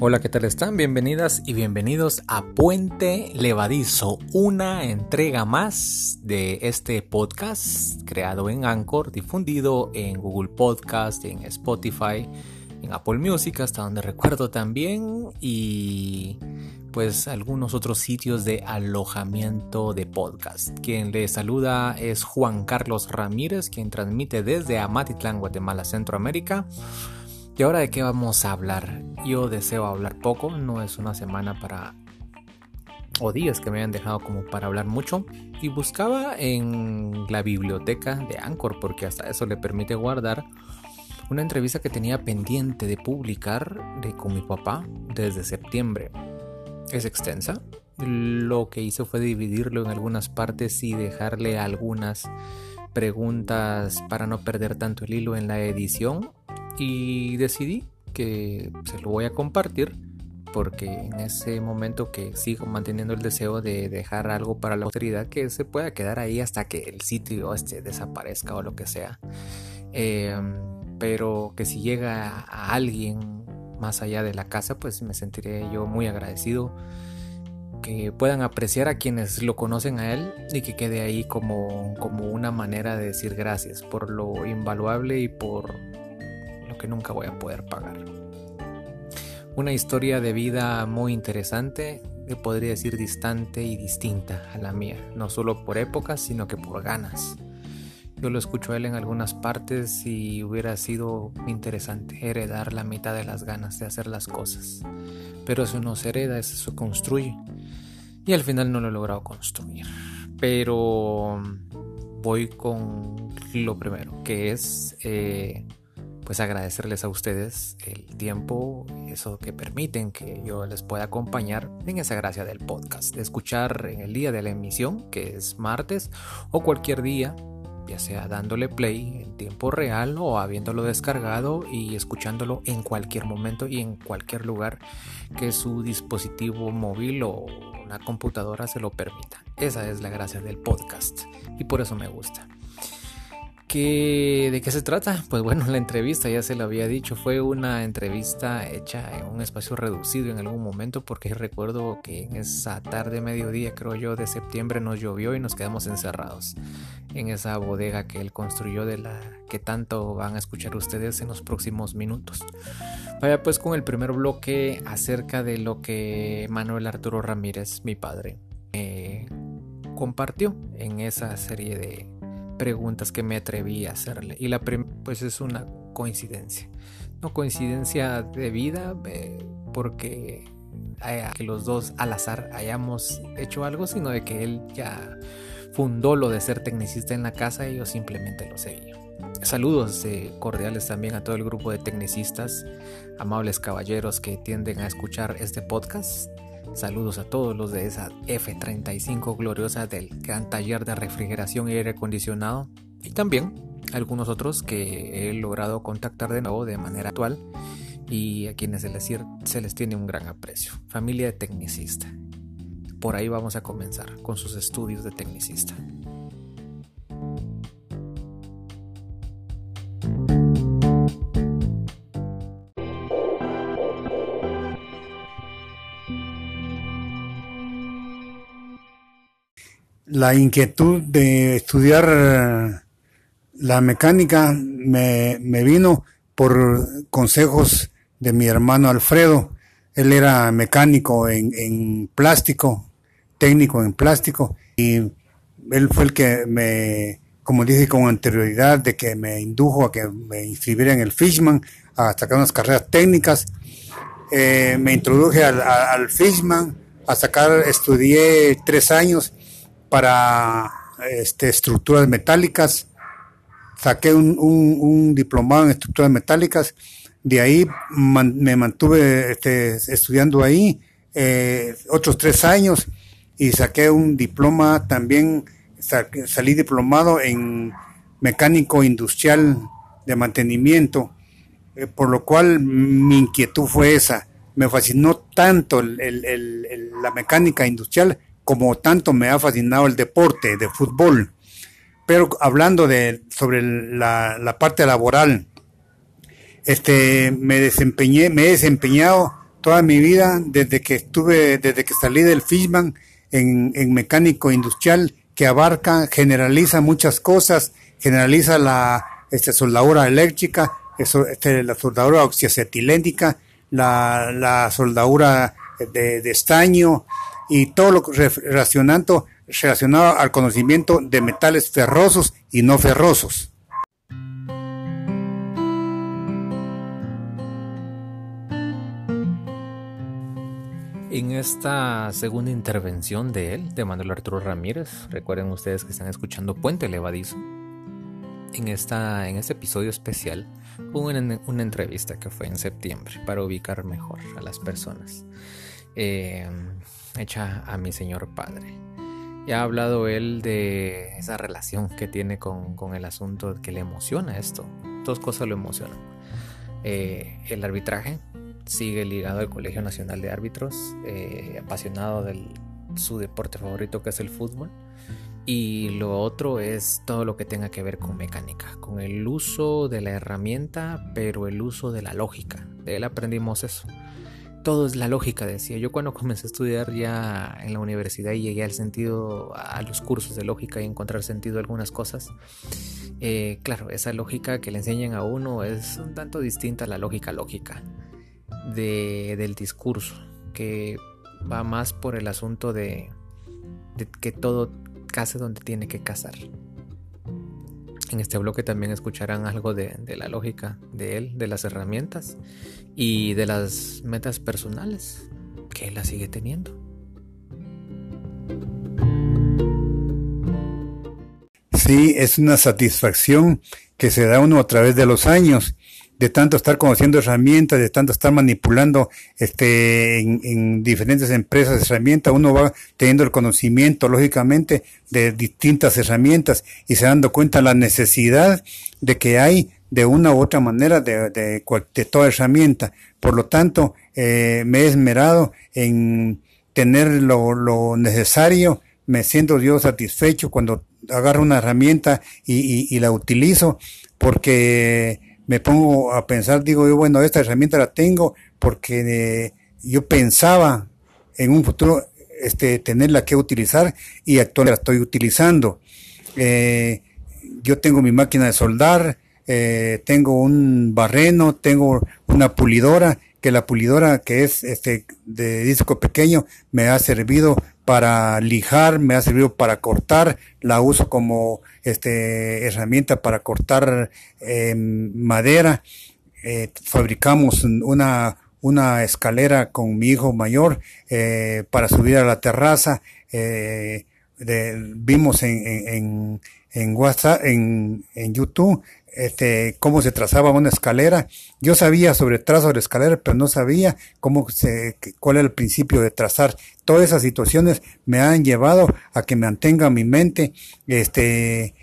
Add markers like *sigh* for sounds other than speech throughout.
Hola, ¿qué tal están? Bienvenidas y bienvenidos a Puente Levadizo, una entrega más de este podcast creado en Anchor, difundido en Google Podcast, en Spotify, en Apple Music, hasta donde recuerdo también, y pues algunos otros sitios de alojamiento de podcast. Quien le saluda es Juan Carlos Ramírez, quien transmite desde Amatitlán, Guatemala, Centroamérica. ¿Y ahora de qué vamos a hablar? Yo deseo hablar poco, no es una semana para... o días que me hayan dejado como para hablar mucho. Y buscaba en la biblioteca de Anchor, porque hasta eso le permite guardar una entrevista que tenía pendiente de publicar de, con mi papá desde septiembre. Es extensa. Lo que hice fue dividirlo en algunas partes y dejarle algunas preguntas para no perder tanto el hilo en la edición y decidí que se lo voy a compartir porque en ese momento que sigo manteniendo el deseo de dejar algo para la autoridad que se pueda quedar ahí hasta que el sitio este desaparezca o lo que sea. Em, pero que si llega a alguien más allá de la casa pues me sentiré yo muy agradecido que puedan apreciar a quienes lo conocen a él y que quede ahí como, como una manera de decir gracias por lo invaluable y por que nunca voy a poder pagar. Una historia de vida muy interesante, que podría decir distante y distinta a la mía, no solo por épocas, sino que por ganas. Yo lo escucho a él en algunas partes y hubiera sido interesante heredar la mitad de las ganas de hacer las cosas. Pero eso no se hereda, eso se construye. Y al final no lo he logrado construir. Pero voy con lo primero, que es eh, pues agradecerles a ustedes el tiempo, eso que permiten que yo les pueda acompañar en esa gracia del podcast, de escuchar en el día de la emisión, que es martes, o cualquier día, ya sea dándole play en tiempo real o habiéndolo descargado y escuchándolo en cualquier momento y en cualquier lugar que su dispositivo móvil o una computadora se lo permita. Esa es la gracia del podcast y por eso me gusta. ¿De qué se trata? Pues bueno, la entrevista ya se lo había dicho, fue una entrevista hecha en un espacio reducido en algún momento porque recuerdo que en esa tarde, mediodía creo yo, de septiembre nos llovió y nos quedamos encerrados en esa bodega que él construyó de la que tanto van a escuchar ustedes en los próximos minutos. Vaya pues con el primer bloque acerca de lo que Manuel Arturo Ramírez, mi padre, eh, compartió en esa serie de preguntas que me atreví a hacerle. Y la primera, pues es una coincidencia. No coincidencia de vida, eh, porque que los dos al azar hayamos hecho algo, sino de que él ya fundó lo de ser tecnicista en la casa y yo simplemente lo seguía. Saludos eh, cordiales también a todo el grupo de tecnicistas, amables caballeros que tienden a escuchar este podcast. Saludos a todos los de esa F35 gloriosa del gran taller de refrigeración y aire acondicionado y también algunos otros que he logrado contactar de nuevo de manera actual y a quienes se les, se les tiene un gran aprecio. Familia de tecnicista. Por ahí vamos a comenzar con sus estudios de tecnicista. La inquietud de estudiar eh, la mecánica me, vino por consejos de mi hermano Alfredo. Él era mecánico en, plástico, técnico en plástico, y él fue el que me, como dije con anterioridad, de que me indujo a que me inscribiera en el Fishman, a sacar unas carreras técnicas. Eh, me introduje al, al Fishman, a sacar, estudié tres años para este, estructuras metálicas. Saqué un, diplomado en estructuras metálicas. De ahí me mantuve este, estudiando ahí eh, otros tres años y saqué un diploma también, salí diplomado en mecánico industrial de mantenimiento, eh, por lo cual mi inquietud fue esa. Me fascinó tanto la mecánica industrial como tanto me ha fascinado el deporte de fútbol. Pero hablando de, sobre la, parte laboral, este, me desempeñé, me he desempeñado toda mi vida, desde que estuve, desde que salí del Fishman en, mecánico industrial, que abarca, generaliza muchas cosas, generaliza la este, soldadura eléctrica, este, la soldadura oxiacetilénica, la, soldadura de, estaño y todo lo relacionado, relacionado al conocimiento de metales ferrosos y no ferrosos. En esta segunda intervención de él, de Manuel Arturo Ramírez, recuerden ustedes que están escuchando Puente Levadizo. En, esta, en este episodio especial hubo una, una, entrevista que fue en septiembre para ubicar mejor a las personas, eh, hecha a mi señor padre. Ya ha hablado él de esa relación que tiene con, con el asunto que le emociona esto. Dos cosas lo emocionan. Eh, el arbitraje, sigue ligado al Colegio Nacional de Árbitros, eh, apasionado de su deporte favorito que es el fútbol. Y lo otro es todo lo que tenga que ver con mecánica, con el uso de la herramienta, pero el uso de la lógica. De él aprendimos eso. Todo es la lógica, decía. Yo cuando *laughs* comencé a estudiar ya en la universidad y llegué al sentido, a los cursos de lógica y encontrar sentido a algunas cosas, eh, claro, esa lógica que le enseñan a uno es un tanto distinta a la lógica lógica de, del discurso, que va más por el asunto de, de que todo case donde tiene que casar. En este bloque también escucharán algo de, de, la lógica de él, de las herramientas y de las metas personales que él sigue teniendo. Sí, es una satisfacción que se da uno a través de los años de tanto estar conociendo herramientas, de tanto estar manipulando este, en, en diferentes empresas herramientas, uno va teniendo el conocimiento, lógicamente, de distintas herramientas y se dando cuenta la necesidad de que hay de una u otra manera de, de, de toda herramienta. Por lo tanto, eh, me he esmerado en tener lo, lo, necesario, me siento yo satisfecho cuando agarro una herramienta y, y, y la utilizo, porque me pongo a pensar, digo yo, bueno, esta herramienta la tengo porque eh, yo pensaba en un futuro este, tenerla que utilizar y actualmente la estoy utilizando. Eh, yo tengo mi máquina de soldar, eh, tengo un barreno, tengo una pulidora, que la pulidora que es este de disco pequeño me ha servido para lijar, me ha servido para cortar, la uso como este, herramienta para cortar eh, madera. Eh, fabricamos una, una escalera con mi hijo mayor eh, para subir a la terraza. Eh, de, vimos en, en, en, WhatsApp, en, en YouTube, este, cómo se trazaba una escalera. Yo sabía sobre trazo de escalera, pero no sabía cómo se, cuál era el principio de trazar. Todas esas situaciones me han llevado a que mantenga mi mente, este,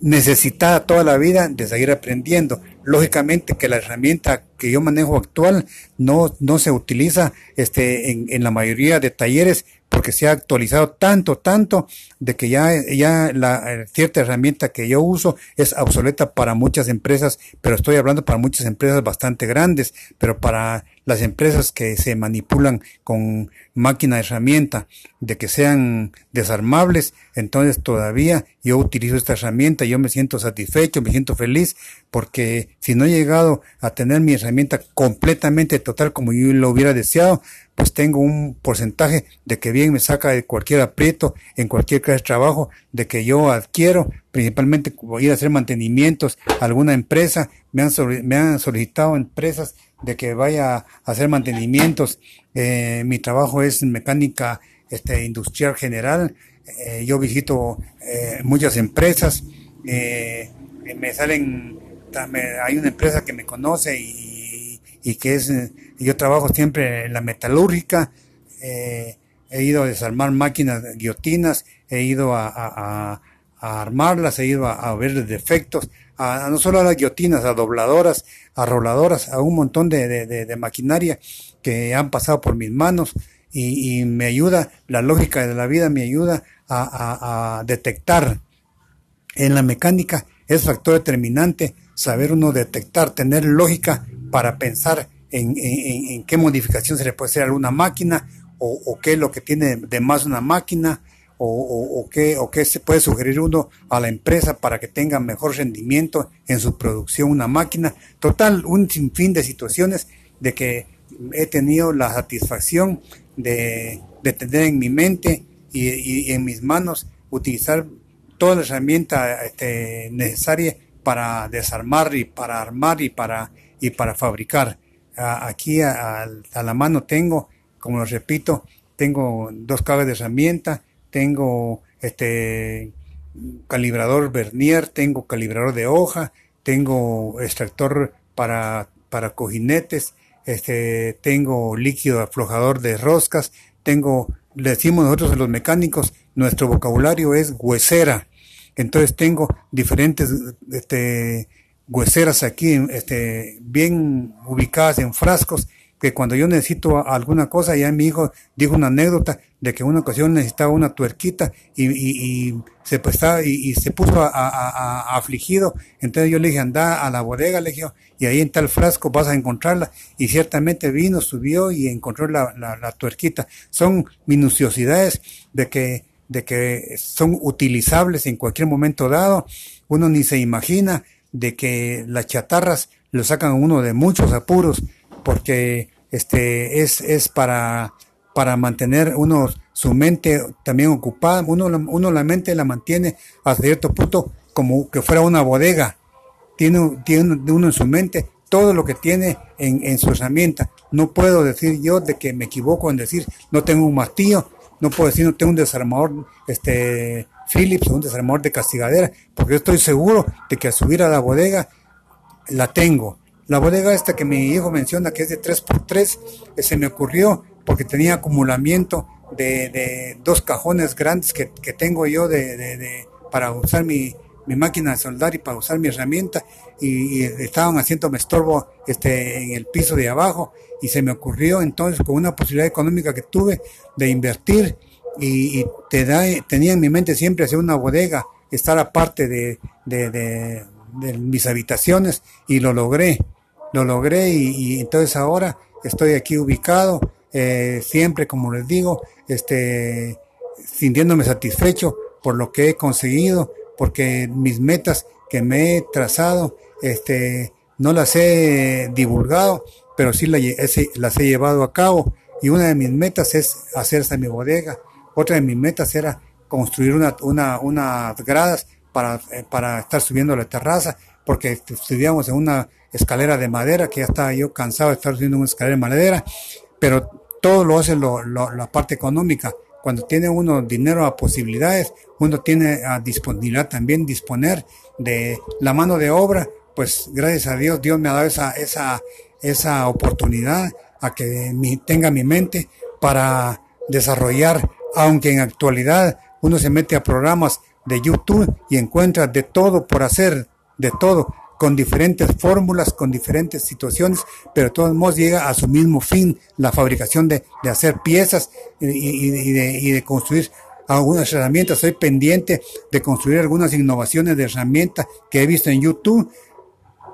necesitada toda la vida de seguir aprendiendo. Lógicamente que la herramienta que yo manejo actual no, no se utiliza este, en, en la mayoría de talleres porque se ha actualizado tanto, tanto, de que ya, ya la cierta herramienta que yo uso es obsoleta para muchas empresas, pero estoy hablando para muchas empresas bastante grandes, pero para las empresas que se manipulan con máquina herramienta, de que sean desarmables, entonces todavía yo utilizo esta herramienta, yo me siento satisfecho, me siento feliz, porque si no he llegado a tener mi herramienta completamente total como yo lo hubiera deseado, pues tengo un porcentaje de que bien me saca de cualquier aprieto, en cualquier clase de trabajo, de que yo adquiero, principalmente ir a hacer mantenimientos a alguna empresa, me han, solicitado empresas de que vaya a hacer mantenimientos. Eh, mi trabajo es mecánica este, industrial general. Eh, yo visito eh, muchas empresas. Eh, me salen, hay una empresa que me conoce y, y que es yo trabajo siempre en la metalúrgica, eh, he ido a desarmar máquinas guillotinas, he ido a, a, a armarlas, he ido a, ver defectos, a, no solo a las guillotinas, a dobladoras, a roladoras, a un montón de, maquinaria que han pasado por mis manos y, y, me ayuda, la lógica de la vida me ayuda a, a detectar en la mecánica. Es factor determinante saber uno detectar, tener lógica para pensar en, en, qué modificación se le puede hacer a alguna máquina o, qué es lo que tiene de más una máquina o, o, qué, o qué se puede sugerir uno a la empresa para que tenga mejor rendimiento en su producción una máquina. Total, un sinfín de situaciones de que he tenido la satisfacción de, de tener en mi mente y, y, en mis manos utilizar toda la herramienta este, necesaria para desarmar y para armar y para, y para fabricar. aquí a, la mano tengo, como lo repito, tengo dos cables de herramienta, tengo este calibrador vernier, tengo calibrador de hoja, tengo extractor para, para cojinetes, este, tengo líquido aflojador de roscas, tengo, le decimos nosotros los mecánicos, nuestro vocabulario es huesera. Entonces tengo diferentes este, hueseras aquí, este, bien ubicadas en frascos, que cuando yo necesito alguna cosa, ya mi hijo dijo una anécdota de que una ocasión necesitaba una tuerquita y, y, se, pues, y, se puso a, afligido. Entonces yo le dije, anda a la bodega, le dije, y ahí en tal frasco vas a encontrarla. Y ciertamente vino, subió y encontró la, la, la tuerquita. Son minuciosidades de que de que son utilizables en cualquier momento dado. Uno ni se imagina de que las chatarras lo sacan uno de muchos apuros porque este es, es para, para mantener uno su mente también ocupada. Uno, uno la mente la mantiene a cierto punto como que fuera una bodega. Tiene, tiene uno en su mente todo lo que tiene en, en su herramienta. No puedo decir yo de que me equivoco en decir no tengo un martillo, no puedo decir no tengo un desarmador este Philips o un desarmador de castigadera, porque yo estoy seguro de que al subir a la bodega la tengo. La bodega esta que mi hijo menciona que es de 3x3, eh, se me ocurrió porque tenía acumulamiento de, dos cajones grandes que, tengo yo de, para usar mi, máquina de soldar y para usar mi herramienta y, estaban haciéndome estorbo este, en el piso de abajo y se me ocurrió entonces con una posibilidad económica que tuve de invertir y, te da, tenía en mi mente siempre hacer una bodega, estar aparte de, de, mis habitaciones y lo logré, lo logré y, entonces ahora estoy aquí ubicado, eh, siempre como les digo, este, sintiéndome satisfecho por lo que he conseguido, porque mis metas que me he trazado, este, no las he divulgado, pero sí las he llevado a cabo. Y una de mis metas es hacerse mi bodega. Otra de mis metas era construir una, una, unas gradas para, eh, para estar subiendo la terraza, porque estudiamos en una escalera de madera, que ya estaba yo cansado de estar subiendo una escalera de madera, pero todo lo hace lo, la parte económica. Cuando tiene uno dinero a posibilidades, uno tiene a disponibilidad también disponer de la mano de obra, pues gracias a Dios, Dios me ha dado esa, esa, esa oportunidad a que tenga mi mente para desarrollar, aunque en actualidad uno se mete a programas de YouTube y encuentra de todo por hacer, de todo, con diferentes fórmulas, con diferentes situaciones, pero de todos modos llega a su mismo fin, la fabricación de, hacer piezas y, de, y de construir algunas herramientas. Soy pendiente de construir algunas innovaciones de herramientas que he visto en YouTube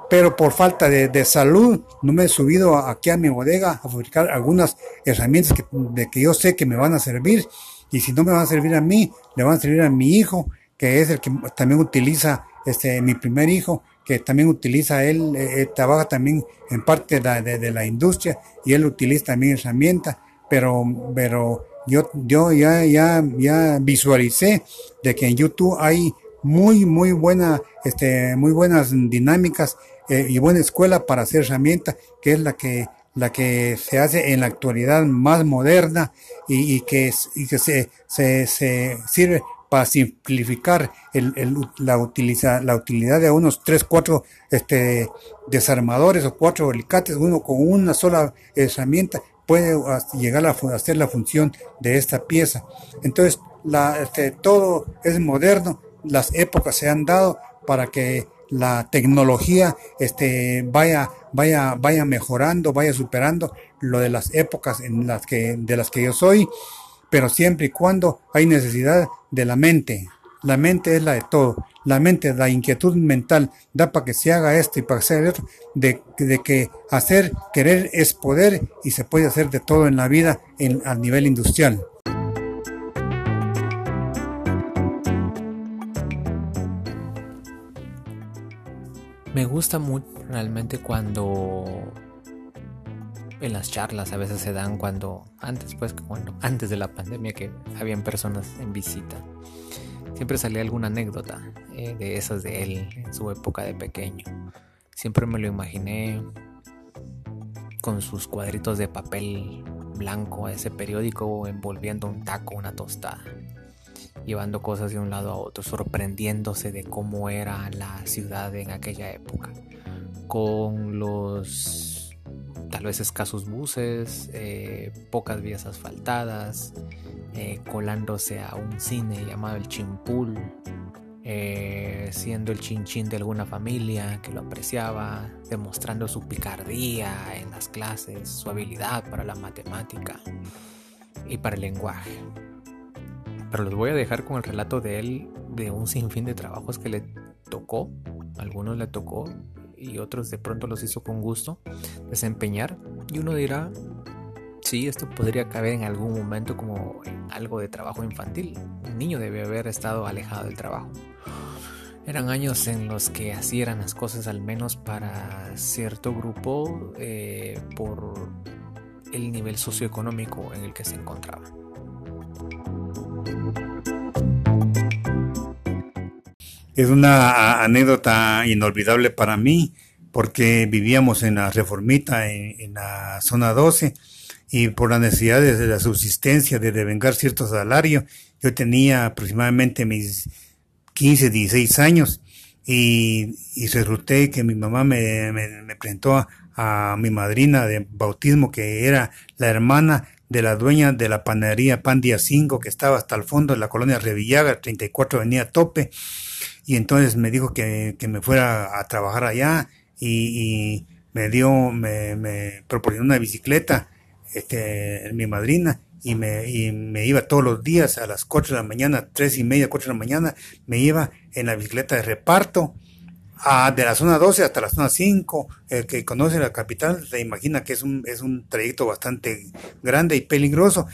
pero por falta de, salud no me he subido aquí a mi bodega a fabricar algunas herramientas que, de que yo sé que me van a servir. Y si no me van a servir a mí, le van a servir a mi hijo, que es el que también utiliza, este, mi primer hijo, que también utiliza, él eh, eh, trabaja también en parte de, de, la industria y él utiliza también herramientas, pero, pero yo, yo ya, ya, ya visualicé de que en YouTube hay muy, muy buena, este, muy buenas dinámicas eh, y buena escuela para hacer herramientas, que es la que, la que se hace en la actualidad más moderna y, que, y que se, se, se sirve para simplificar el, el, la, utiliza, la utilidad de unos 3, 4 este, desarmadores o cuatro alicates, uno con una sola herramienta puede llegar a hacer la función de esta pieza. Entonces, la, este, todo es moderno, las épocas se han dado para que la tecnología este, vaya, vaya, vaya mejorando, vaya superando lo de las épocas en las que, de las que yo soy, pero siempre y cuando hay necesidad de la mente. la mente es la de todo. La mente, la inquietud mental, da para que se haga esto y para haga esto, de, de, que hacer, querer es poder y se puede hacer de todo en la vida en, a nivel industrial. Me gusta mucho realmente cuando en las charlas a veces se dan cuando antes pues cuando *laughs* antes de la pandemia que habían personas en visita. Siempre salía alguna anécdota eh, de esas de él en su época de pequeño. Siempre me lo imaginé con sus cuadritos de papel blanco a ese periódico envolviendo un taco una tostada llevando cosas de un lado a otro sorprendiéndose de cómo era la ciudad en aquella época con los tal vez escasos buses, eh, pocas vías asfaltadas, eh, colándose a un cine llamado el Chimpul, eh, siendo el chinchín de alguna familia que lo apreciaba, demostrando su picardía en las clases, su habilidad para la matemática y para el lenguaje. Pero los voy a dejar con el relato de él de un sinfín de trabajos que le tocó, algunos le tocó y otros de pronto los hizo con gusto desempeñar y uno dirá, sí, esto podría caber en algún momento como algo de trabajo infantil. Un niño debe haber estado alejado del trabajo. Eran años en los que así eran las cosas, al menos para cierto grupo, eh, por el nivel socioeconómico en el que se encontraba. Es una anécdota inolvidable para mí porque vivíamos en la reformita, en, la zona 12, y por las necesidades de la subsistencia, de devengar cierto salario, yo tenía aproximadamente mis 15, 16 años y, y resulté que mi mamá me, me, presentó a, a, mi madrina de bautismo, que era la hermana de la dueña de la panadería Pan Día 5, que estaba hasta el fondo de la colonia Revillaga, 34 Avenida Tope. Y entonces me dijo que, me fuera a trabajar allá y, me dio, me, me, proporcionó una bicicleta, este, mi madrina, y me, y me iba todos los días a las 4 de la mañana, tres y media, 4 de la mañana, me iba en la bicicleta de reparto, a, de la zona 12 hasta la zona 5, el que conoce la capital se imagina que es un, es un trayecto bastante grande y peligroso,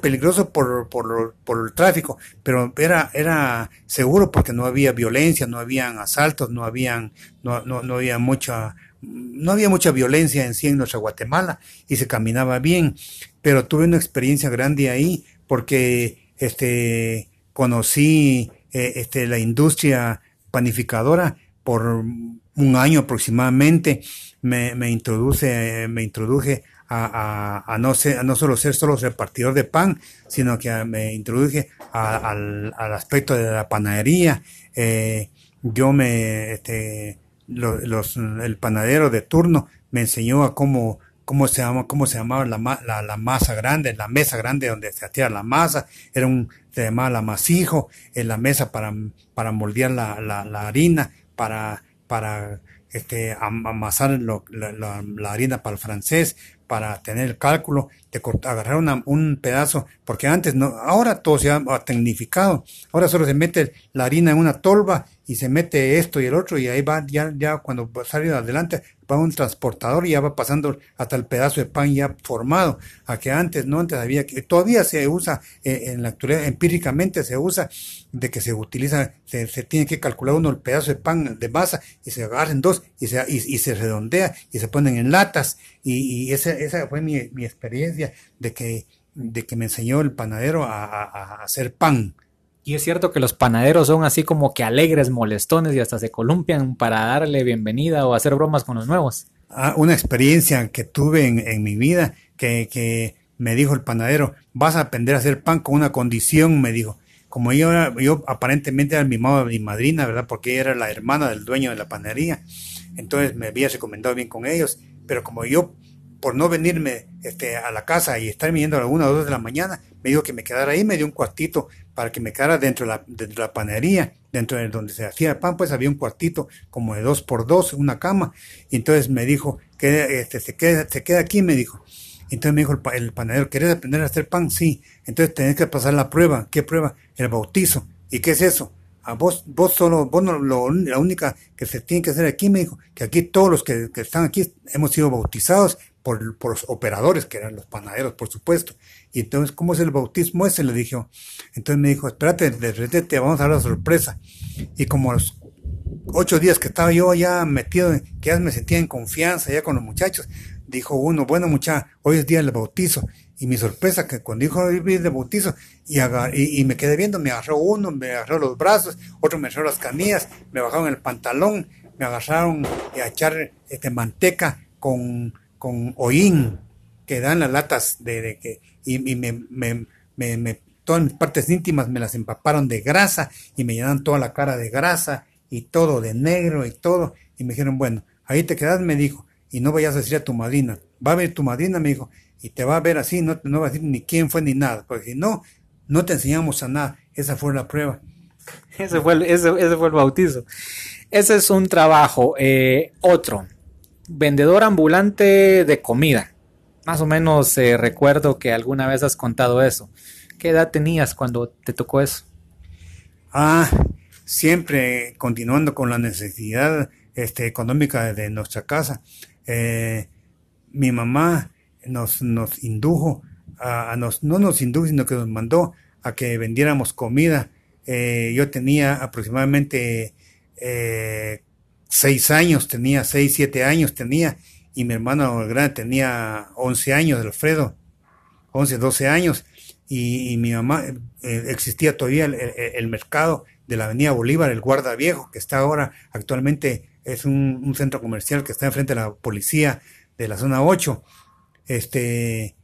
peligroso por, por, por, el tráfico, pero era, era seguro porque no había violencia, no habían asaltos, no habían, no, no, no había mucha, no había mucha violencia en sí en nuestra Guatemala y se caminaba bien, pero tuve una experiencia grande ahí porque este conocí eh, este la industria panificadora por un año aproximadamente me, me introduce me introduje a, no ser, no solo ser solo repartidor de pan, sino que me introduje al, aspecto de la panadería. Eh, yo me, este, los, el panadero de turno me enseñó a cómo, cómo se llama, cómo se llamaba la, la, masa grande, la mesa grande donde se hacía la masa, era un, se llamaba la masijo, en la mesa para, para moldear la, la, harina, para, para este, amasar la, harina para el francés, para tener el cálculo, de agarrar un pedazo, porque antes no, ahora todo se ha tecnificado, ahora solo se mete la harina en una tolva y se mete esto y el otro y ahí va, ya, ya cuando sale adelante va un transportador y ya va pasando hasta el pedazo de pan ya formado, a que antes, no, antes había que, todavía se usa eh, en la actualidad, empíricamente se usa de que se utiliza, se, tiene que calcular uno el pedazo de pan de masa y se agarren dos y se, y, se redondea y se ponen en latas. Y, y esa, esa fue mi, mi, experiencia de que, de que me enseñó el panadero a, a, hacer pan. Y es cierto que los panaderos son así como que alegres, molestones y hasta se columpian para darle bienvenida o hacer bromas con los nuevos. Ah, una experiencia que tuve en, en mi vida que, que me dijo el panadero, vas a aprender a hacer pan con una condición, me dijo, como yo, yo aparentemente era mi mamá, mi madrina, ¿verdad? Porque ella era la hermana del dueño de la panadería. Entonces me había recomendado bien con ellos. Pero como yo, por no venirme este, a la casa y estar viniendo a la una o dos de la mañana, me dijo que me quedara ahí, me dio un cuartito para que me quedara dentro de la, dentro panadería, dentro de donde se hacía el pan, pues había un cuartito como de dos por dos, una cama. Y entonces me dijo que este, se, queda, se queda aquí, me dijo. Entonces me dijo el, panadero, ¿querés aprender a hacer pan? Sí. Entonces tenés que pasar la prueba. ¿Qué prueba? El bautizo. ¿Y qué es eso? a vos, vos solo, vos no, lo, la única que se tiene que hacer aquí, me dijo, que aquí todos los que están aquí hemos sido bautizados por, por, los operadores, que eran los panaderos, por supuesto. Y entonces, ¿cómo es el bautismo ese? Le dije. Entonces me dijo, espérate, de te vamos a dar la sorpresa. Y como a los ocho días que estaba yo ya metido, que ya me sentía en confianza ya con los muchachos, dijo uno, bueno muchacha, hoy es día del bautizo. Y mi sorpresa que cuando dijo hoy es día del bautizo, y, y, me quedé viendo, me agarró uno, me agarró los brazos, otro me agarró las canillas, me bajaron el pantalón, me agarraron a echar este, manteca con, con hollín que dan las latas de, que, y, me, me, me, todas mis partes íntimas me las empaparon de grasa y me llenaron toda la cara de grasa y todo de negro y todo. Y me dijeron, bueno, ahí te quedas, me dijo, y no vayas a decir a tu madrina. Va a ver tu madrina, me dijo, y te va a ver así, no, no va a decir ni quién fue ni nada, porque si no, no te enseñamos a nada. Esa fue la prueba. Ese fue el, ese, fue el bautizo. Ese es un trabajo. Eh, otro, vendedor ambulante de comida. Más o menos eh, recuerdo que alguna vez has contado eso. ¿Qué edad tenías cuando te tocó eso? Ah, siempre continuando con la necesidad este, económica de nuestra casa. Eh, mi mamá nos, nos indujo, a, nos, no nos indujo, sino que nos mandó a que vendiéramos comida. Eh, yo tenía aproximadamente seis años, tenía seis, siete años tenía, y mi hermano grande tenía once años, Alfredo, once, doce años, y, mi mamá, existía todavía el mercado de la Avenida Bolívar, el Guarda Viejo, que está ahora actualmente es un, centro comercial que está enfrente de la policía de la zona 8. Este,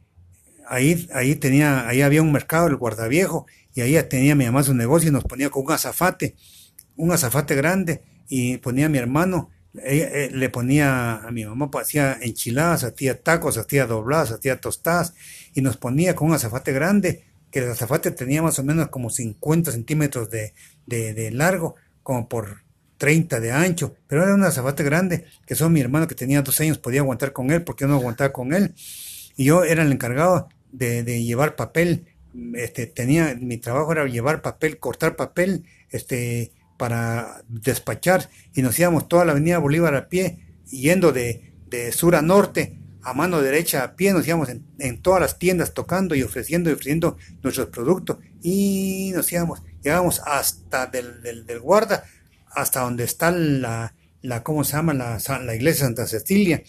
ahí, ahí tenía, ahí había un mercado, el Guardaviejo, y ahí tenía mi mamá su negocio y nos ponía con un azafate, un azafate grande, y ponía a mi hermano, eh, le ponía a mi mamá, pues, hacía enchiladas, hacía tacos, hacía dobladas, hacía tostadas, y nos ponía con un azafate grande, que el azafate tenía más o menos como 50 centímetros de, de, largo, como por 30 de ancho, pero era un azafate grande, que son mi hermano que tenía dos años podía aguantar con él, porque yo no aguantaba con él. Y yo era el encargado de, de, llevar papel, este, tenía, mi trabajo era llevar papel, cortar papel, este, para despachar, y nos íbamos toda la avenida Bolívar a pie, yendo de, sur a norte, a mano derecha a pie, nos íbamos en, todas las tiendas tocando y ofreciendo y ofreciendo nuestros productos y nos íbamos, llegábamos hasta del, guarda, hasta donde está la, la ¿cómo se llama? La, iglesia Santa Cecilia.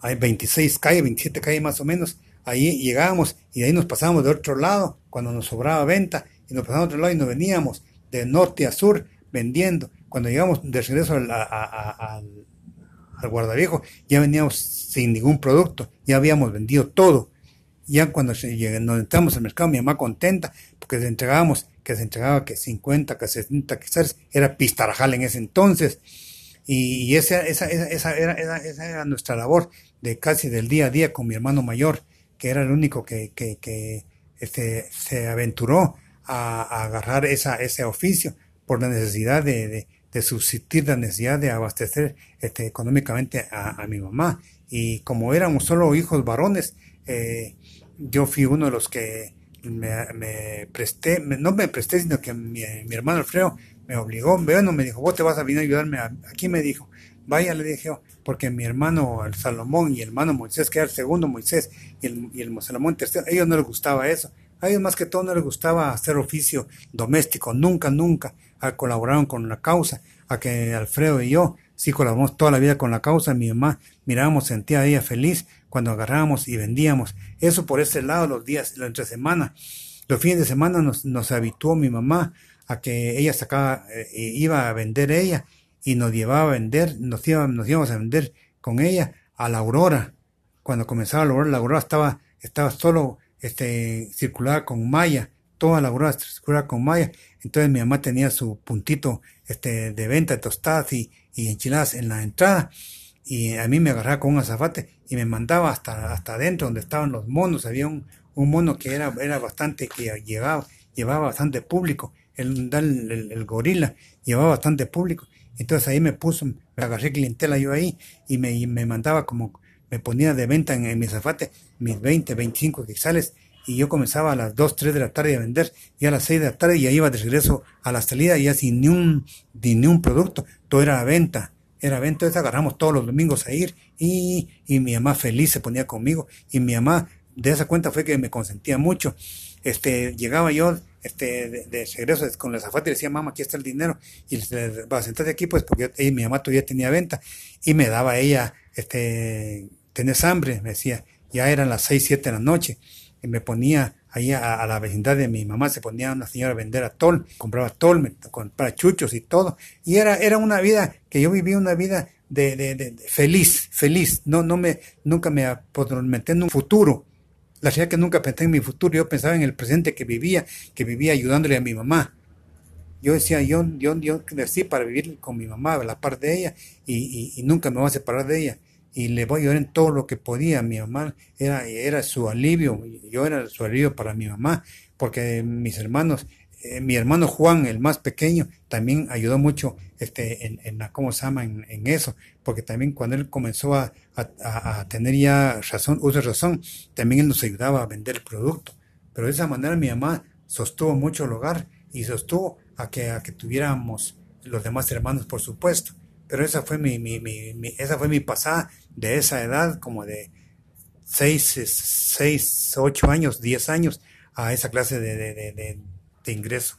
Hay 26 calles, 27 calles más o menos. Ahí llegábamos y de ahí nos pasábamos de otro lado cuando nos sobraba venta y nos pasábamos de otro lado y nos veníamos de norte a sur vendiendo. Cuando llegamos de regreso al, al al guardaviejo, ya veníamos sin ningún producto, ya habíamos vendido todo. Ya cuando nos entramos al mercado, mi mamá contenta, porque se entregábamos, que se entregaba que 50, que 60 quizás, era pistarajal en ese entonces. Y, esa, esa, esa, era, esa, era nuestra labor de casi del día a día con mi hermano mayor, que era el único que, que, que este, se aventuró a, agarrar esa, ese oficio por la necesidad de, de subsistir la necesidad de abastecer este, económicamente a, mi mamá. Y como éramos solo hijos varones, eh, yo fui uno de los que me, presté, no me presté, sino que mi, hermano Alfredo me obligó, bueno, me dijo, vos te vas a venir a ayudarme, aquí me dijo, vaya, le dije porque mi hermano el Salomón y el hermano Moisés, que era el segundo Moisés, y el, y el Salomón tercero, a ellos no les gustaba eso, a ellos más que todo no les gustaba hacer oficio doméstico, nunca, nunca colaboraron con la causa, a que Alfredo y yo sí colaboramos toda la vida con la causa, mi mamá mirábamos, sentía ella feliz cuando agarrábamos y vendíamos. Eso por ese lado los días, la entre semana. Los fines de semana nos, nos habituó mi mamá a que ella sacaba, eh, iba a vender ella y nos llevaba a vender, nos, nos íbamos a vender con ella a la aurora. Cuando comenzaba la aurora, la aurora estaba, estaba solo este, circulada con malla, toda la aurora circulada con malla. Entonces mi mamá tenía su puntito este, de venta de tostadas y, enchiladas en la entrada. Y a mí me agarraba con un azafate y me mandaba hasta, hasta adentro donde estaban los monos. Había un, un mono que era, era bastante, que llegaba, llevaba bastante público. El, el, el, gorila llevaba bastante público. Entonces ahí me puso, me agarré clientela yo ahí y me, me mandaba como, me ponía de venta en, mi azafate mis 20, 25 quizás y yo comenzaba a las 2, 3 de la tarde a vender y a las 6 de la tarde ya iba de regreso a la salida ya sin ni un, ni un producto, todo era venta, era venta, entonces agarramos todos los domingos a ir y, y mi mamá feliz se ponía conmigo y mi mamá de esa cuenta fue que me consentía mucho. Este, llegaba yo este, de, regreso con la zafata y decía, mamá, aquí está el dinero. Y le va a sentarse aquí, pues, porque mi mamá todavía tenía venta. Y me daba ella, este, tenés hambre, me decía. Ya eran las seis, siete de la noche. Y me ponía ahí a, la vecindad de mi mamá, se ponía una señora a vender atol, compraba atol, compraba chuchos y todo. Y era, era una vida, que yo vivía una vida de, de, de, feliz, feliz. No, no me, nunca me atormenté en un futuro la realidad que nunca pensé en mi futuro, yo pensaba en el presente que vivía, que vivía ayudándole a mi mamá. Yo decía, yo, yo, yo nací para vivir con mi mamá, a la par de ella, y, nunca me voy a separar de ella. Y le voy a ayudar en todo lo que podía. Mi mamá era, era su alivio, yo era su alivio para mi mamá, porque mis hermanos eh, mi hermano Juan, el más pequeño, también ayudó mucho este, en, en ¿cómo se llama? En, eso, porque también cuando él comenzó a, tener ya razón, uso razón, también él nos ayudaba a vender el producto. Pero de esa manera mi mamá sostuvo mucho el hogar y sostuvo a que, a que tuviéramos los demás hermanos, por supuesto. Pero esa fue mi, mi, mi, esa fue mi pasada de esa edad, como de 6, 6 8 años, 10 años, a esa clase de, de de ingreso.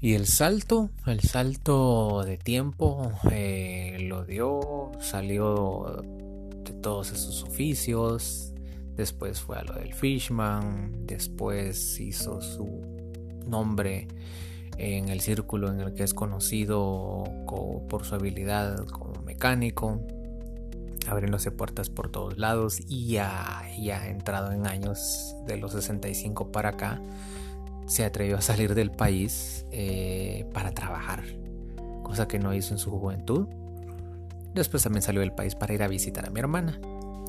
Y el salto, el salto de tiempo eh, lo dio, salió de todos esos oficios, después fue a lo del Fishman, después hizo su nombre en el círculo en el que es conocido por su habilidad como mecánico, abriéndose puertas por todos lados y ya, ya ha entrado en años de los 65 para acá, se atrevió a salir del país eh, para trabajar, cosa que no hizo en su juventud. Después también salió del país para ir a visitar a mi hermana.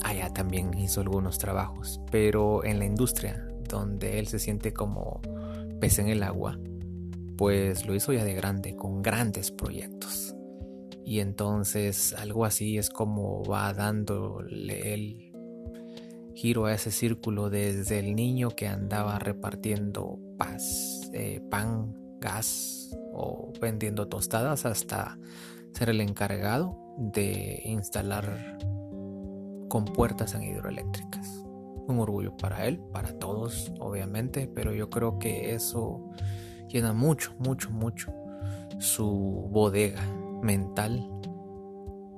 Allá también hizo algunos trabajos, pero en la industria, donde él se siente como pez en el agua, pues lo hizo ya de grande, con grandes proyectos. Y entonces algo así es como va dándole el giro a ese círculo desde el niño que andaba repartiendo eh, pan, gas o vendiendo tostadas hasta ser el encargado de instalar compuertas en hidroeléctricas. Un orgullo para él, para todos, obviamente, pero yo creo que eso llena mucho, mucho, mucho su bodega mental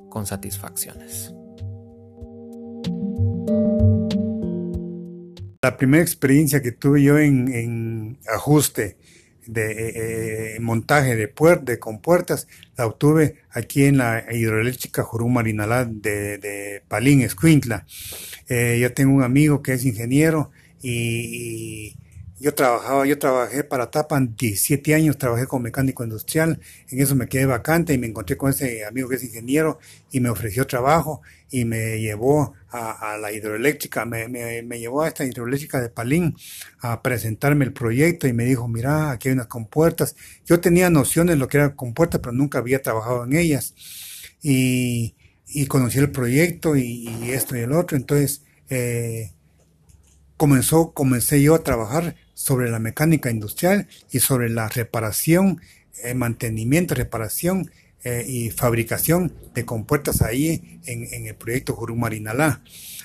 con satisfacciones. La primera experiencia que tuve yo en, ajuste de eh, eh, montaje de, puertas, de compuertas la obtuve aquí en la hidroeléctrica Jurum Marinalá de, de Palín, Escuintla. Eh, yo tengo un amigo que es ingeniero y yo trabajaba, yo trabajé para Tapan 17 años, trabajé como mecánico industrial, en eso me quedé vacante y me encontré con ese amigo que es ingeniero y me ofreció trabajo y me llevó a, la hidroeléctrica, me, me, llevó a esta hidroeléctrica de Palín a presentarme el proyecto y me dijo, mira, aquí hay unas compuertas. Yo tenía nociones de lo que eran compuertas, pero nunca había trabajado en ellas. Y, y conocí el proyecto y, esto y el otro, entonces... Eh, comenzó, comencé yo a trabajar sobre la mecánica industrial y sobre la reparación, eh, mantenimiento, reparación eh, y fabricación de compuertas ahí en, el proyecto Jurumarinalá.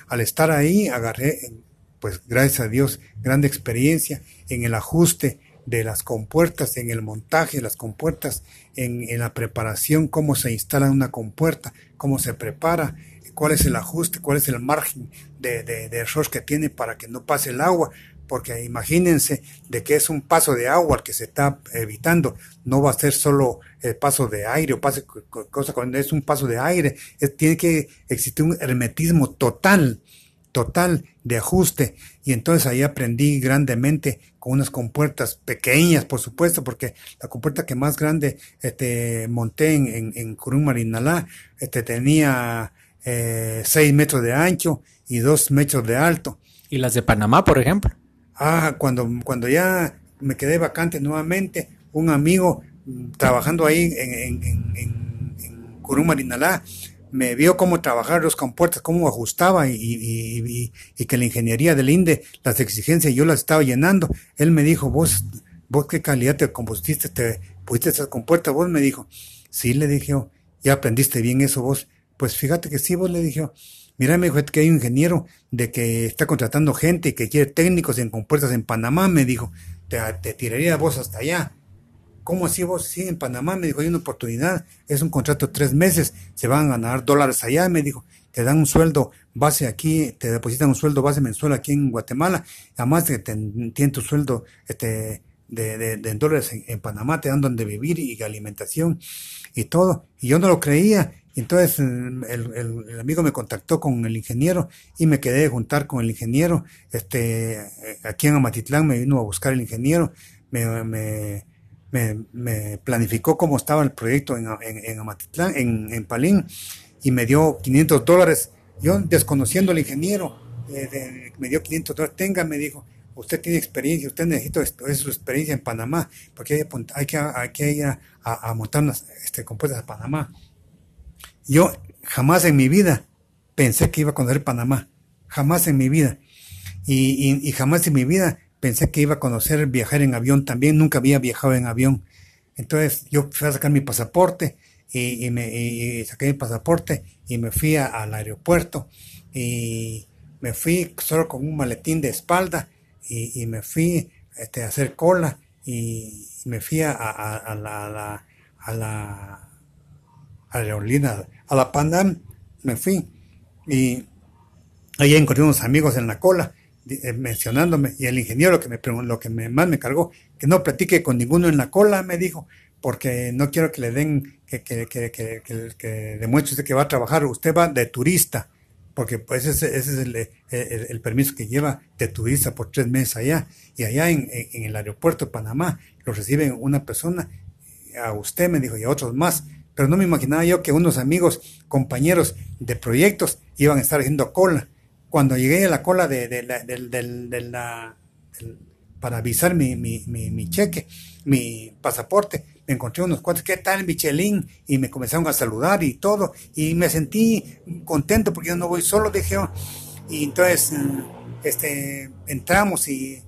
Al estar ahí agarré, pues gracias a Dios, grande experiencia en el ajuste de las compuertas, en el montaje de las compuertas, en, la preparación, cómo se instala una compuerta, cómo se prepara, cuál es el ajuste, cuál es el margen de, error que tiene para que no pase el agua, porque imagínense de que es un paso de agua el que se está evitando, no va a ser solo el paso de aire o pase cosa cuando es un paso de aire, tiene que existir un hermetismo total, total de ajuste. Y entonces ahí aprendí grandemente con unas compuertas pequeñas, por supuesto, porque la compuerta que más grande este, monté en, en, en este, tenía eh, 6 metros de ancho y 2 metros de alto. ¿Y las de Panamá, por ejemplo? Ah, cuando, cuando ya me quedé vacante nuevamente, un amigo mm, trabajando ahí en, en, en, en Curumarinalá me vio cómo trabajar los compuertas, cómo ajustaba y, que la ingeniería del INDE, las exigencias, yo las estaba llenando. Él me dijo, vos, vos qué calidad te compusiste, te pusiste esas compuertas, vos me dijo. Sí, le dije, ya aprendiste bien eso vos. Pues fíjate que sí, vos le dije, mira, me dijo que hay un ingeniero de que está contratando gente y que quiere técnicos en compuertas en Panamá, me dijo, te, te tiraría vos hasta allá. ¿Cómo así vos? Sí, en Panamá me dijo, hay una oportunidad, es un contrato de tres meses, se van a ganar dólares allá, me dijo, te dan un sueldo base aquí, te depositan un sueldo base mensual aquí en Guatemala, además de que te, tienen tu sueldo este, de, de, dólares en, Panamá, te dan donde vivir y alimentación y todo. Y yo no lo creía. Entonces el, el, amigo me contactó con el ingeniero y me quedé de juntar con el ingeniero. Este, aquí en Amatitlán me vino a buscar el ingeniero, me, me me, planificó cómo estaba el proyecto en, Amatitlán, en, Palín, y me dio 500 dólares. Yo, desconociendo al ingeniero, eh, me dio 500 dólares. Tenga, me dijo, usted tiene experiencia, usted necesita su experiencia en Panamá, porque hay, que, hay que ir a, montar unas este, compuestas a Panamá. Yo jamás en mi vida pensé que iba a conocer Panamá, jamás en mi vida. y jamás en mi vida pensé que iba a conocer viajar en avión también, nunca había viajado en avión. Entonces yo fui a sacar mi pasaporte y, me saqué mi pasaporte y me fui al aeropuerto y me fui solo con un maletín de espalda y, me fui este, a hacer cola y me fui a, a, la, a la, a la aerolínea, a la Pandam, me fui y ahí encontré unos amigos en la cola eh, mencionándome, y el ingeniero que, me, lo que me, más me cargó, que no platique con ninguno en la cola, me dijo, porque no quiero que le den, que, que, que, que, demuestre usted que va a trabajar, usted va de turista, porque pues ese, ese es el, el, permiso que lleva de turista por tres meses allá, y allá en, en, el aeropuerto de Panamá lo reciben una persona, a usted me dijo, y a otros más, pero no me imaginaba yo que unos amigos, compañeros de proyectos iban a estar haciendo cola cuando llegué a la cola de, la, de, para avisar mi, mi, cheque, mi pasaporte, me encontré unos cuantos, ¿qué tal Michelin? Y me comenzaron a saludar y todo, y me sentí contento porque yo no voy solo, dije, oh". y entonces este, entramos y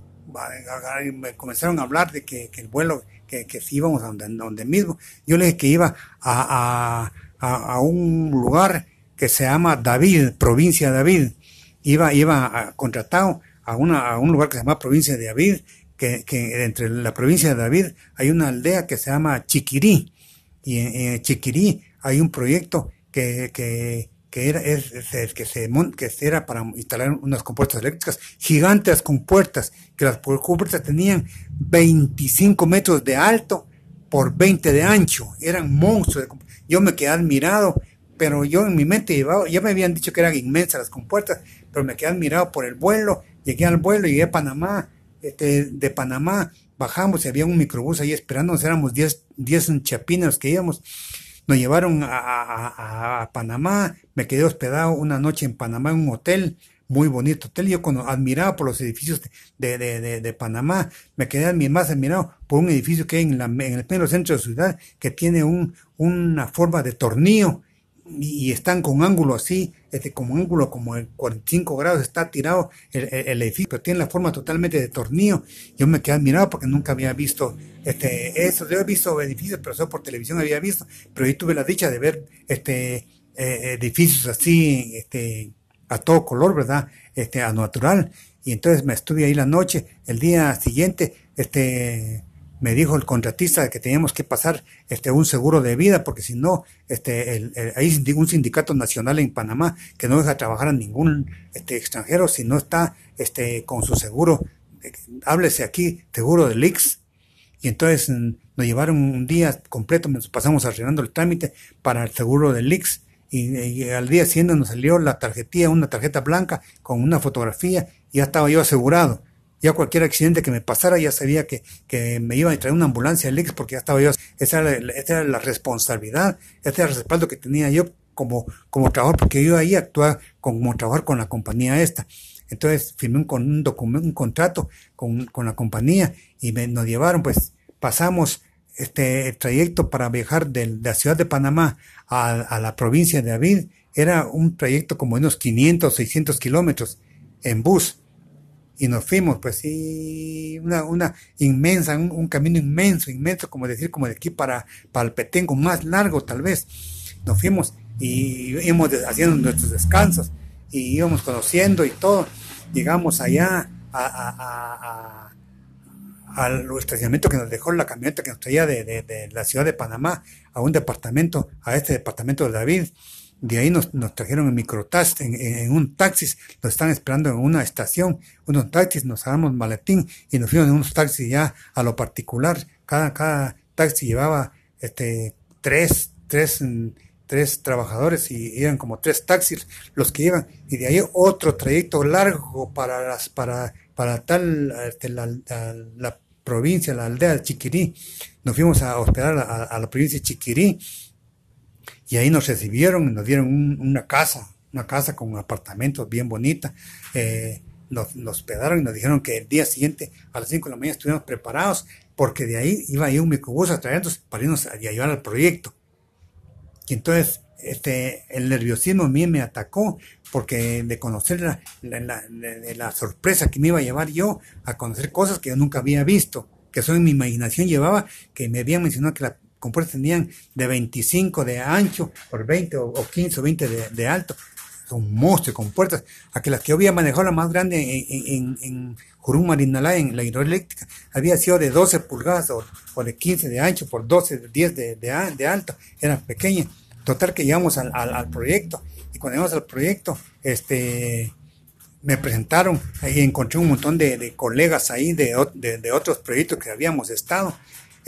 me comenzaron a hablar de que, el vuelo, que, que íbamos a donde, donde, mismo. Yo le dije que iba a, a, a un lugar que se llama David, provincia de David iba, iba contratado a, una, a un lugar que se llama provincia de David, que, que, entre la provincia de David hay una aldea que se llama Chiquirí, y en, Chiquirí hay un proyecto que, que, que era, es, que, se, que era para instalar unas compuertas eléctricas, gigantes compuertas, que las compuertas tenían 25 metros de alto por 20 de ancho, eran monstruos. Yo me quedé admirado, pero yo en mi mente llevaba, ya me habían dicho que eran inmensas las compuertas, pero me quedé admirado por el vuelo, llegué al vuelo, llegué a Panamá, este, de Panamá bajamos y había un microbús ahí esperándonos, éramos 10 chapinas que íbamos, nos llevaron a, Panamá, me quedé hospedado una noche en Panamá en un hotel, muy bonito hotel, yo cuando admirado por los edificios de, Panamá, me quedé más admirado por un edificio que hay en, la, el centro de la ciudad, que tiene un, una forma de tornillo, y están con ángulo así, este, como ángulo como en 45 grados, está tirado el, edificio, pero tiene la forma totalmente de tornillo. Yo me quedé admirado porque nunca había visto este, eso. Yo he visto edificios, pero solo por televisión había visto, pero ahí tuve la dicha de ver este, eh, edificios así, este, a todo color, ¿verdad? Este, a natural. Y entonces me estuve ahí la noche, el día siguiente, este, me dijo el contratista que teníamos que pasar este un seguro de vida porque si no este el, hay un sindicato nacional en Panamá que no deja trabajar a ningún este extranjero si no está este con su seguro. Háblese aquí seguro del IX y entonces mm, nos llevaron un día completo nos pasamos arreglando el trámite para el seguro del IX y, al día siguiente nos salió la tarjetilla una tarjeta blanca con una fotografía y ya estaba yo asegurado ya cualquier accidente que me pasara, ya sabía que, que me iba a traer una ambulancia al ex porque ya estaba yo, esa era, esa era la responsabilidad, ese era el respaldo que tenía yo como, como trabajador, porque yo ahí actuaba como trabajador con la compañía esta. Entonces firmé un, un documento, un contrato con, con la compañía y me, nos llevaron, pues pasamos este trayecto para viajar de, la ciudad de Panamá a, a la provincia de David era un trayecto como unos 500, 600 kilómetros en bus. Y nos fuimos, pues sí, una, una inmensa, un, camino inmenso, inmenso, como decir, como de aquí para, para el Petengo, más largo tal vez. Nos fuimos y íbamos haciendo nuestros descansos y íbamos conociendo y todo. Llegamos allá a, al estacionamiento que nos dejó la camioneta que nos traía de, la ciudad de Panamá a un departamento, a este departamento de David. De ahí nos, trajeron en microtaxi, en, un taxi, nos están esperando en una estación, unos taxis, nos damos maletín y nos fuimos en unos taxis ya a lo particular. Cada, cada taxi llevaba este, tres, tres, tres trabajadores y eran como tres taxis los que iban. Y de ahí otro trayecto largo para las, para para tal este, la, provincia, la aldea de Chiquirí. Nos fuimos a hospedar a, la provincia de Chiquirí y ahí nos recibieron, nos dieron una casa, una casa con apartamentos bien bonita. Eh, nos, hospedaron y nos dijeron que el día siguiente a las 5 de la mañana estuviéramos preparados porque de ahí iba a ir un microbús a traernos para irnos a, llevar al proyecto. Y entonces este, el nerviosismo a mí me atacó porque de conocer la, la, sorpresa que me iba a llevar yo a conocer cosas que yo nunca había visto, que solo en mi imaginación llevaba, que me habían mencionado que las compuertas tenían de 25 de ancho por 20 o, 15 o 20 de, alto. Son monstruos con puertas. A que las que yo había manejado la más grande en, en, en Jurum Marinalá, en la hidroeléctrica, había sido de 12 pulgadas o, de 15 de ancho por 12, 10 de, de, de alto. Eran pequeñas. Total que llegamos al, al, proyecto y cuando llegamos al proyecto, este, me presentaron, ahí encontré un montón de, colegas ahí de, de, otros proyectos que habíamos estado,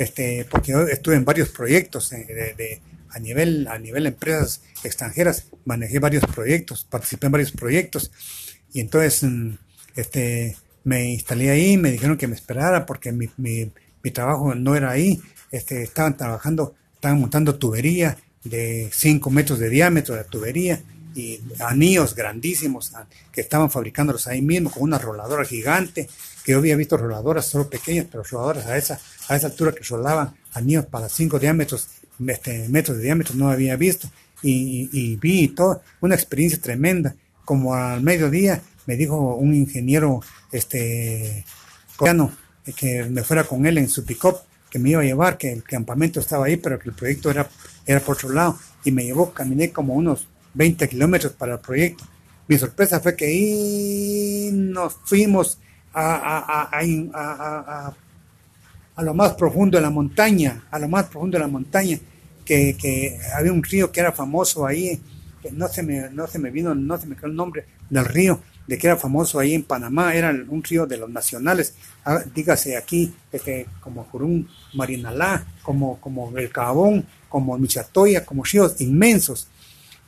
este, porque yo estuve en varios proyectos eh, a nivel a nivel empresas extranjeras, manejé varios proyectos, participé en varios proyectos. Y entonces mm, este, me instalé ahí, me dijeron que me esperara porque mi trabajo no era ahí, este, estaban trabajando, estaban montando tubería de 5 metros de diámetro de tubería y anillos grandísimos ah, que estaban fabricándolos ahí mismo con una roladora gigante que yo había visto roladoras solo pequeñas pero roladoras a esa a esa altura que rolaban anillos para 5 diámetros este, metros de diámetro no había visto y, y, vi todo una experiencia tremenda como al mediodía me dijo un ingeniero este coreano que me fuera con él en su pick que me iba a llevar, que el campamento estaba ahí, pero que el proyecto era, era por otro lado. Y me llevó, caminé como unos 20 kilómetros para el proyecto. Mi sorpresa fue que ahí nos fuimos a, a, a, lo más profundo de la montaña, a lo más profundo de la montaña, que, que había un río que era famoso ahí, que no se me, no se me vino, no se me quedó el nombre del río, de que era famoso ahí en Panamá, era un río de los nacionales, dígase aquí, este, como Jurún Marinalá, como, como El Cabón, como Michatoya, como ríos inmensos.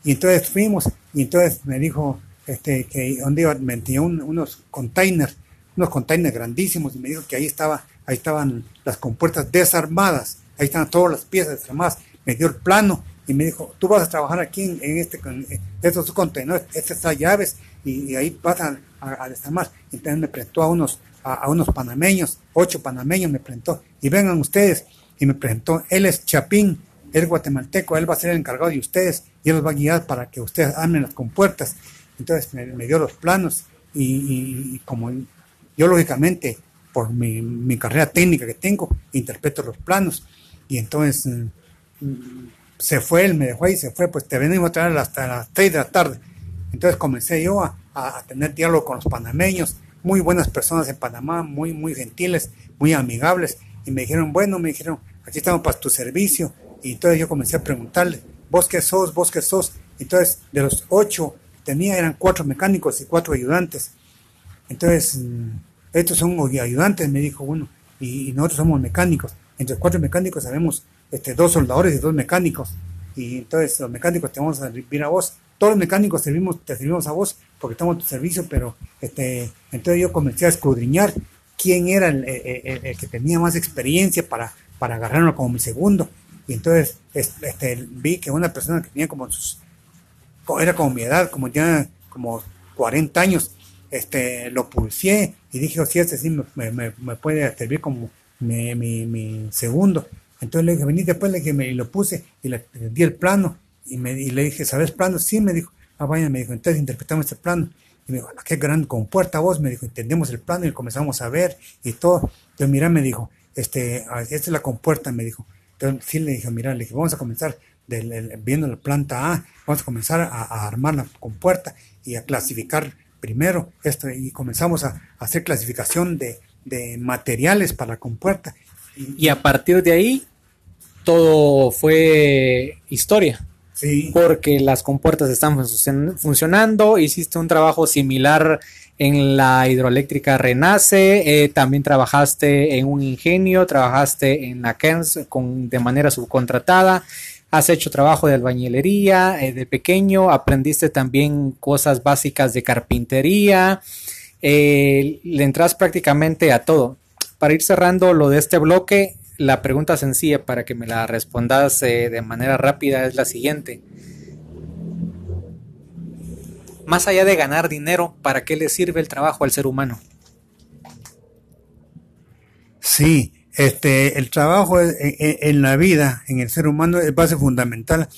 Y entonces fuimos, y entonces me dijo este, que donde iba, me enseñó unos containers, unos containers grandísimos, y me dijo que ahí estaba, ahí estaban las compuertas desarmadas, ahí estaban todas las piezas desarmadas, me dio el plano y me dijo, tú vas a trabajar aquí en, este, en estos contenedores, estas llaves, y, ahí vas a, a, desarmar. Entonces me presentó a unos, a, unos panameños, ocho panameños me presentó, y vengan ustedes, y me presentó, él es Chapín, él es guatemalteco, él va a ser el encargado de ustedes, y él los va a guiar para que ustedes abren las compuertas. Entonces me, dio los planos, y, como yo lógicamente, por mi, mi, carrera técnica que tengo, interpreto los planos, y entonces mm, mm, se fue, él me dejó ahí, se fue, pues te venimos a traer hasta las 3 de la tarde. Entonces comencé yo a, tener diálogo con los panameños, muy buenas personas en Panamá, muy, muy gentiles, muy amigables. Y me dijeron, bueno, me dijeron, aquí estamos para tu servicio. Y entonces yo comencé a preguntarle, ¿vos qué sos? ¿Vos qué sos? Entonces, de los ocho tenía, eran cuatro mecánicos y cuatro ayudantes. Entonces, mm, estos son ayudantes, me dijo uno, y, nosotros somos mecánicos. Entre cuatro mecánicos sabemos este, dos soldadores y dos mecánicos. Y entonces los mecánicos te vamos a servir a vos. Todos los mecánicos servimos, te servimos a vos porque estamos en tu servicio, pero este, entonces yo comencé a escudriñar quién era el, que tenía más experiencia para, para agarrarlo como mi segundo. Y entonces este, vi que una persona que tenía como sus, era como mi edad, como ya como 40 años, este, lo pulsé y dije, oh, sí, este sí me, me, me puede servir como mi, mi, segundo. Entonces le dije, vení después, le dije, me lo puse y le, di el plano Y, me, y le dije, ¿sabes plano? Sí, me dijo. Ah, vaya, me dijo, entonces interpretamos este plano. Y me dijo, qué gran compuerta vos, me dijo, entendemos el plano y comenzamos a ver y todo. Entonces, mira, me dijo, este, ah, esta es la compuerta, me dijo. Entonces, sí le dije, mira, le dije, vamos a comenzar viendo la planta A, vamos a comenzar a, armar la compuerta y a clasificar primero esto y comenzamos a, hacer clasificación de, de, materiales para la compuerta. Y, a partir de ahí todo fue historia. Sí. Porque las compuertas están funcionando, hiciste un trabajo similar en la hidroeléctrica Renace, eh, también trabajaste en un ingenio, trabajaste en la KENS con, de manera subcontratada has hecho trabajo de albañilería eh, de pequeño, aprendiste también cosas básicas de carpintería, eh, le entras prácticamente a todo. Para ir cerrando lo de este bloque, la pregunta sencilla para que me la respondas eh, de manera rápida es la siguiente. Más allá de ganar dinero, ¿para qué le sirve el trabajo al ser humano? Sí, este, el trabajo en, la vida, en el ser humano, es base fundamental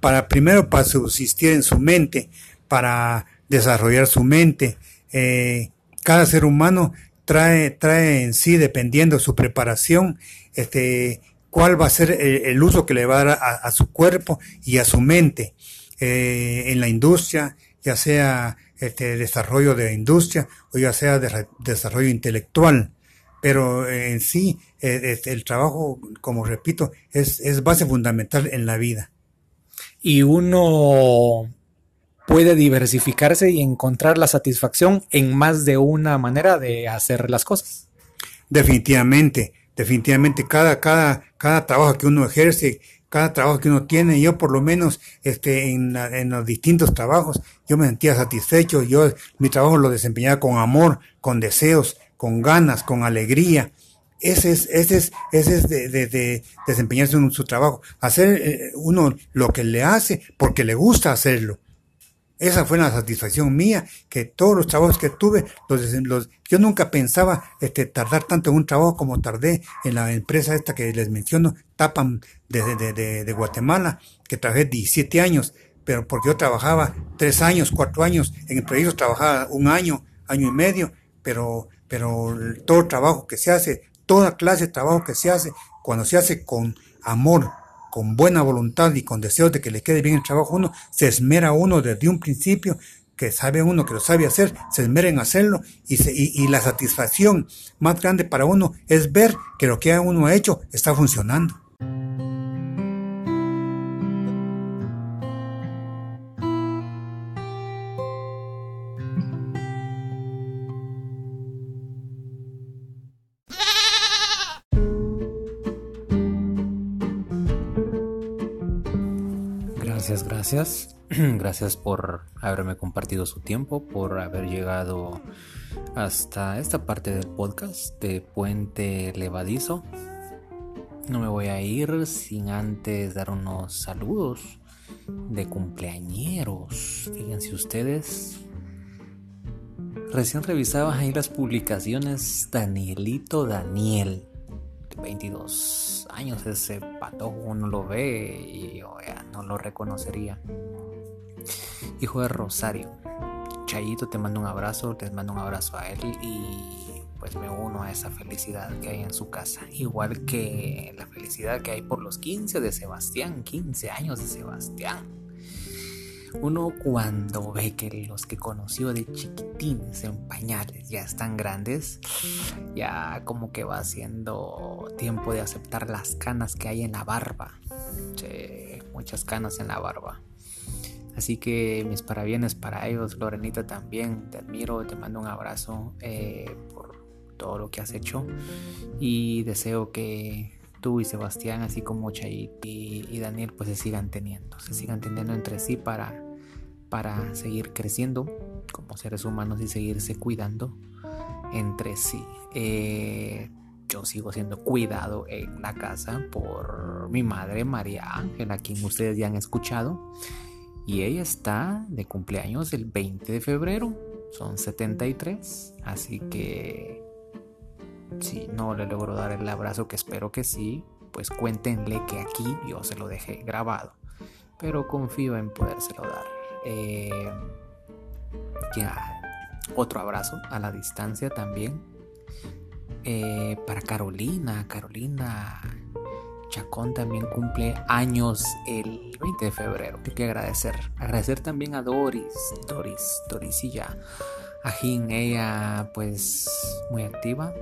para, primero, para subsistir en su mente, para desarrollar su mente. Eh, cada ser humano trae, trae en sí, dependiendo de su preparación, este, cuál va a ser el, uso que le va a dar a, su cuerpo y a su mente. Eh, en la industria, ya sea este, desarrollo de industria o ya sea de, desarrollo intelectual pero en sí eh, el trabajo, como repito, es, base fundamental en la vida. Y uno puede diversificarse y encontrar la satisfacción en más de una manera de hacer las cosas. Definitivamente, definitivamente cada, cada, cada trabajo que uno ejerce, cada trabajo que uno tiene, yo por lo menos este, en, en los distintos trabajos, yo me sentía satisfecho, yo mi trabajo lo desempeñaba con amor, con deseos, con ganas, con alegría. Ese es, ese es, ese es de, de, desempeñarse en su trabajo. Hacer eh, uno lo que le hace porque le gusta hacerlo. Esa fue la satisfacción mía, que todos los trabajos que tuve, los, yo nunca pensaba este, tardar tanto en un trabajo como tardé en la empresa esta que les menciono, Tapan de Guatemala, que trabajé 17 años, pero porque yo trabajaba 3 años, 4 años, en el proyecto trabajaba un año, año y medio, pero pero todo trabajo que se hace, toda clase de trabajo que se hace, cuando se hace con amor, con buena voluntad y con deseos de que le quede bien el trabajo uno, se esmera uno desde un principio, que sabe uno que lo sabe hacer, se esmera en hacerlo y, y la satisfacción más grande para uno es ver que lo que uno ha hecho está funcionando. Gracias, gracias. *clears throat* Gracias por haberme compartido su tiempo, por haber llegado hasta esta parte del podcast de Puente Levadizo. No me voy a ir sin antes dar unos saludos de cumpleañeros. Fíjense ustedes. Recién revisaba ahí las publicaciones Danielito Daniel, 22 años ese patojo uno lo ve y no lo reconocería. Hijo de Rosario. Chayito, te mando un abrazo, te mando un abrazo a él y pues me uno a esa felicidad que hay en su casa. Igual que la felicidad que hay por los 15 de Sebastián, 15 años de Sebastián uno cuando ve que los que conoció de chiquitines en pañales ya están grandes, ya como que va haciendo tiempo de aceptar las canas que hay en la barba. muchas canas en la barba. Así que mis parabienes para ellos, Lorenita también, te admiro, te mando un abrazo eh, por todo lo que has hecho y deseo que tú y Sebastián, así como Chait y, Daniel, pues se sigan teniendo, se sigan teniendo entre sí para para seguir creciendo como seres humanos y seguirse cuidando entre sí. Eh, yo sigo siendo cuidado en la casa por mi madre María Ángela, quien ustedes ya han escuchado. Y ella está de cumpleaños el 20 de febrero. Son 73. Así que si no le logro dar el abrazo que espero que sí, pues cuéntenle que aquí yo se lo dejé grabado pero confío en podérselo dar. Eh, ya, otro abrazo a la distancia también. Eh, para Carolina, Carolina Chacón también cumple años el 20 de febrero. Hay que agradecer. Agradecer también a Doris, Doris, Dorisilla, a Jin, ella pues muy activa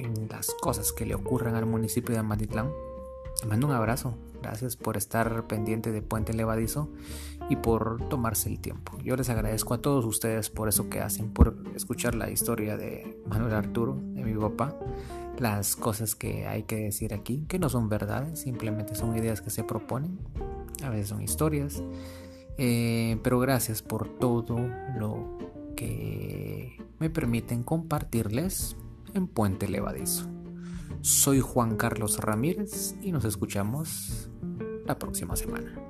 en las cosas que le ocurren al municipio de Amatitlán. Le mando un abrazo. Gracias por estar pendiente de Puente Levadizo y por tomarse el tiempo. Yo les agradezco a todos ustedes por eso que hacen, por escuchar la historia de Manuel Arturo, de mi papá, las cosas que hay que decir aquí, que no son verdades, simplemente son ideas que se proponen, a veces son historias, eh, pero gracias por todo lo que me permiten compartirles en Puente Levadizo. Soy Juan Carlos Ramírez y nos escuchamos la próxima semana.